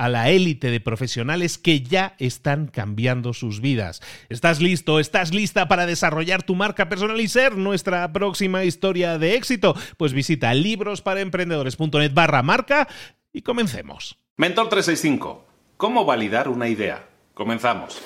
a la élite de profesionales que ya están cambiando sus vidas. ¿Estás listo? ¿Estás lista para desarrollar tu marca personal y ser nuestra próxima historia de éxito? Pues visita librosparaemprendedores.net barra marca y comencemos. Mentor 365. ¿Cómo validar una idea? Comenzamos.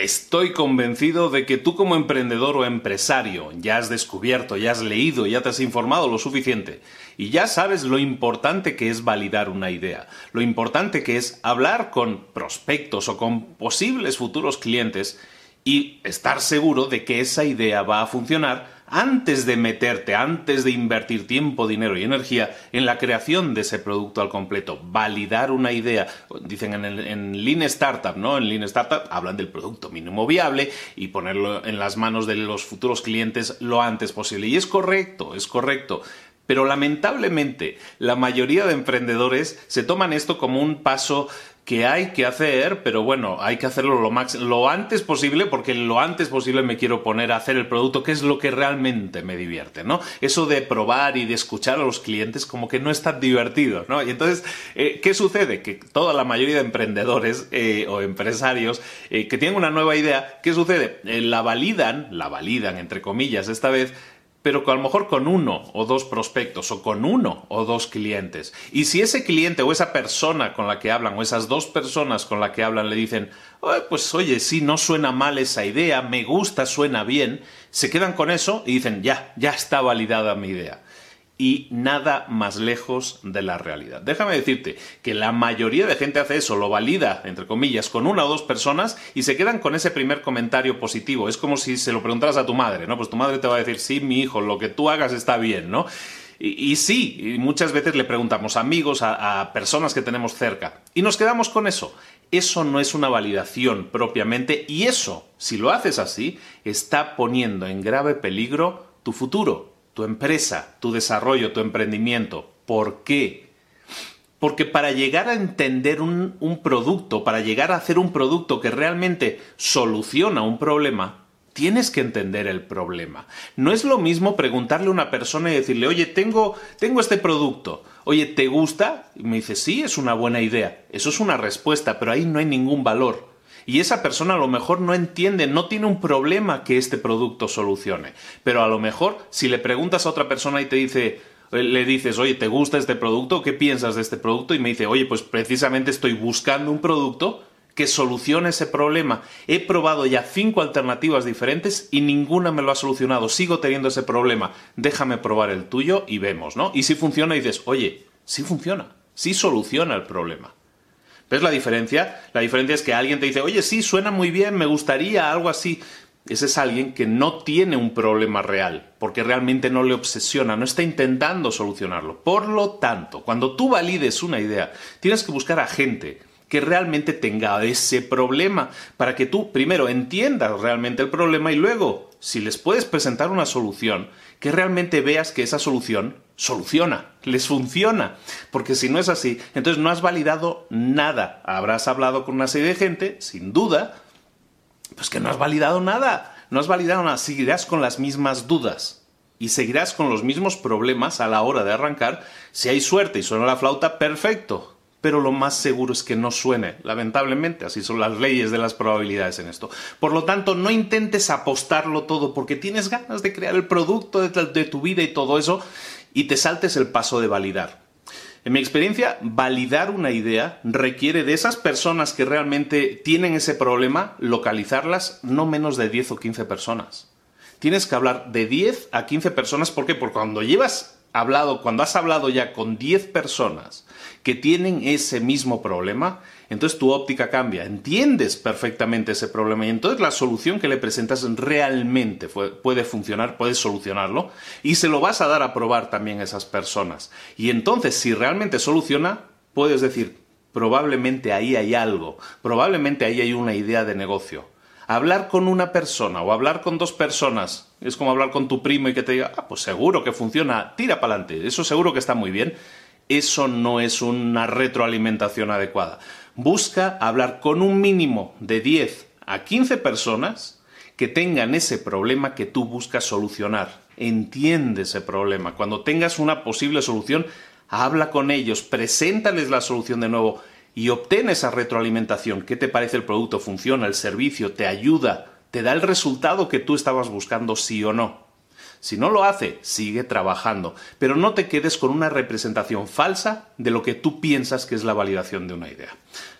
Estoy convencido de que tú como emprendedor o empresario ya has descubierto, ya has leído, ya te has informado lo suficiente y ya sabes lo importante que es validar una idea, lo importante que es hablar con prospectos o con posibles futuros clientes y estar seguro de que esa idea va a funcionar antes de meterte, antes de invertir tiempo, dinero y energía en la creación de ese producto al completo, validar una idea. Dicen en, en Lean Startup, ¿no? En Lean Startup hablan del producto mínimo viable y ponerlo en las manos de los futuros clientes lo antes posible. Y es correcto, es correcto. Pero lamentablemente la mayoría de emprendedores se toman esto como un paso que hay que hacer, pero bueno, hay que hacerlo lo, lo antes posible porque lo antes posible me quiero poner a hacer el producto, que es lo que realmente me divierte, ¿no? Eso de probar y de escuchar a los clientes como que no es tan divertido, ¿no? Y entonces, eh, ¿qué sucede? Que toda la mayoría de emprendedores eh, o empresarios eh, que tienen una nueva idea, ¿qué sucede? la validan, la validan entre comillas esta vez, pero a lo mejor con uno o dos prospectos o con uno o dos clientes. Y si ese cliente o esa persona con la que hablan o esas dos personas con la que hablan le dicen, pues oye, sí, no suena mal esa idea, me gusta, suena bien, se quedan con eso y dicen, ya, ya está validada mi idea y nada más lejos de la realidad. Déjame decirte que la mayoría de gente hace eso, lo valida, entre comillas, con una o dos personas y se quedan con ese primer comentario positivo. Es como si se lo preguntaras a tu madre, ¿no? Pues tu madre te va a decir, sí, mi hijo, lo que tú hagas está bien, ¿no? Y, sí, muchas veces le preguntamos a amigos, a, a personas que tenemos cerca, y nos quedamos con eso. Eso no es una validación propiamente, y eso, si lo haces así, está poniendo en grave peligro tu futuro, tu empresa, tu desarrollo, tu emprendimiento. ¿Por qué? Porque para llegar a entender un, producto, para llegar a hacer un producto que realmente soluciona un problema, tienes que entender el problema. No es lo mismo preguntarle a una persona y decirle, oye, tengo, tengo este producto, oye, ¿te gusta? Y me dice, sí, es una buena idea. Eso es una respuesta, pero ahí no hay ningún valor y esa persona a lo mejor no entiende, no tiene un problema que este producto solucione. Pero a lo mejor si le preguntas a otra persona y te dice, eh, le dices, oye, ¿te gusta este producto? ¿Qué piensas de este producto? Y me dice, oye, pues precisamente estoy buscando un producto que solucione ese problema. He probado ya cinco alternativas diferentes y ninguna me lo ha solucionado. Sigo teniendo ese problema. Déjame probar el tuyo y vemos, ¿no? Y si funciona, dices, oye, sí funciona, sí soluciona el problema. ¿Ves la diferencia? La diferencia es que alguien te dice, oye, sí, suena muy bien, me gustaría algo así, ese es alguien que no tiene un problema real, porque realmente no le obsesiona, no está intentando solucionarlo. Por lo tanto, cuando tú valides una idea, tienes que buscar a gente que realmente tenga ese problema, para que tú primero entiendas realmente el problema y luego, si les puedes presentar una solución, que realmente veas que esa solución soluciona, les funciona. Porque si no es así, entonces no has validado nada. Habrás hablado con una serie de gente, sin duda, pues que no has validado nada. No has validado nada. Seguirás con las mismas dudas. Y seguirás con los mismos problemas a la hora de arrancar. Si hay suerte y suena la flauta, perfecto. Pero lo más seguro es que no suene, lamentablemente, así son las leyes de las probabilidades en esto. Por lo tanto, no intentes apostarlo todo porque tienes ganas de crear el producto de, tu vida y todo eso, y te saltes el paso de validar. En mi experiencia, validar una idea requiere de esas personas que realmente tienen ese problema, localizarlas no menos de 10 o 15 personas. Tienes que hablar de 10 a 15 personas, ¿por qué? Porque cuando llevas hablado, cuando has hablado ya con 10 personas que tienen ese mismo problema, entonces tu óptica cambia, entiendes perfectamente ese problema y entonces la solución que le presentas realmente puede funcionar, puedes solucionarlo y se lo vas a dar a probar también a esas personas. Y entonces si realmente soluciona, puedes decir, probablemente ahí hay algo, probablemente ahí hay una idea de negocio. Hablar con una persona o hablar con dos personas es como hablar con tu primo y que te diga, ah, pues seguro que funciona, tira para adelante, eso seguro que está muy bien. Eso no es una retroalimentación adecuada busca hablar con un mínimo de 10 a 15 personas que tengan ese problema que tú buscas solucionar. Entiende ese problema. Cuando tengas una posible solución, habla con ellos, preséntales la solución de nuevo y obtén esa retroalimentación. ¿Qué te parece el producto? ¿Funciona? ¿El servicio? ¿Te ayuda? ¿Te da el resultado que tú estabas buscando, sí o no? Si no lo hace, sigue trabajando, pero no te quedes con una representación falsa de lo que tú piensas que es la validación de una idea.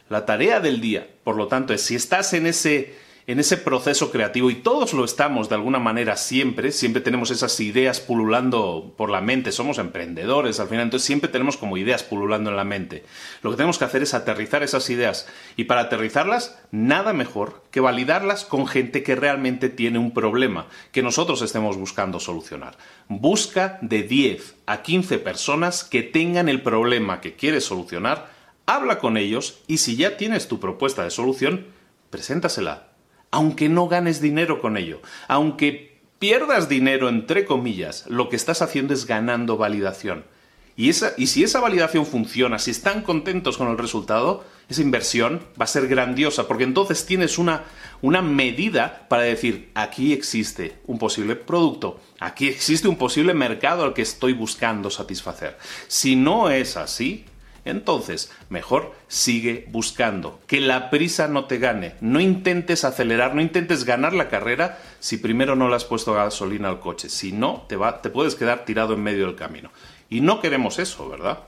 La tarea del día, por lo tanto, es si estás en ese en ese proceso creativo y todos lo estamos de alguna manera siempre, siempre tenemos esas ideas pululando por la mente, somos emprendedores al final, entonces siempre tenemos como ideas pululando en la mente. Lo que tenemos que hacer es aterrizar esas ideas y para aterrizarlas nada mejor que validarlas con gente que realmente tiene un problema que nosotros estemos buscando solucionar. Busca de 10 a 15 personas que tengan el problema que quieres solucionar, habla con ellos y si ya tienes tu propuesta de solución, preséntasela aunque no ganes dinero con ello, aunque pierdas dinero entre comillas, lo que estás haciendo es ganando validación. Y, si esa validación funciona, si están contentos con el resultado, esa inversión va a ser grandiosa, porque entonces tienes una, una medida para decir, aquí existe un posible producto, aquí existe un posible mercado al que estoy buscando satisfacer. Si no es así, entonces, mejor sigue buscando. Que la prisa no te gane. No intentes acelerar, no intentes ganar la carrera si primero no le has puesto gasolina al coche. Si no, te, va, te puedes quedar tirado en medio del camino. Y no queremos eso, ¿verdad?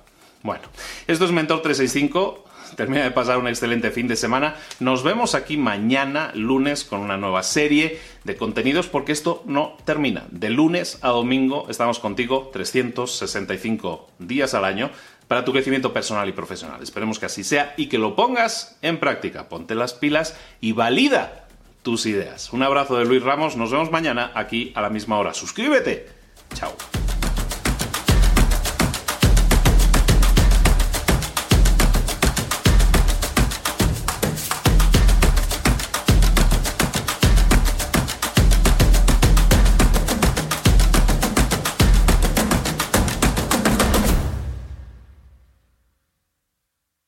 Bueno, esto es Mentor 365. Termina de pasar un excelente fin de semana. Nos vemos aquí mañana, lunes, con una nueva serie de contenidos, porque esto no termina. De lunes a domingo estamos contigo 365 días al año para tu crecimiento personal y profesional. Esperemos que así sea y que lo pongas en práctica. Ponte las pilas y valida tus ideas. Un abrazo de Luis Ramos. Nos vemos mañana aquí a la misma hora. Suscríbete. Chao.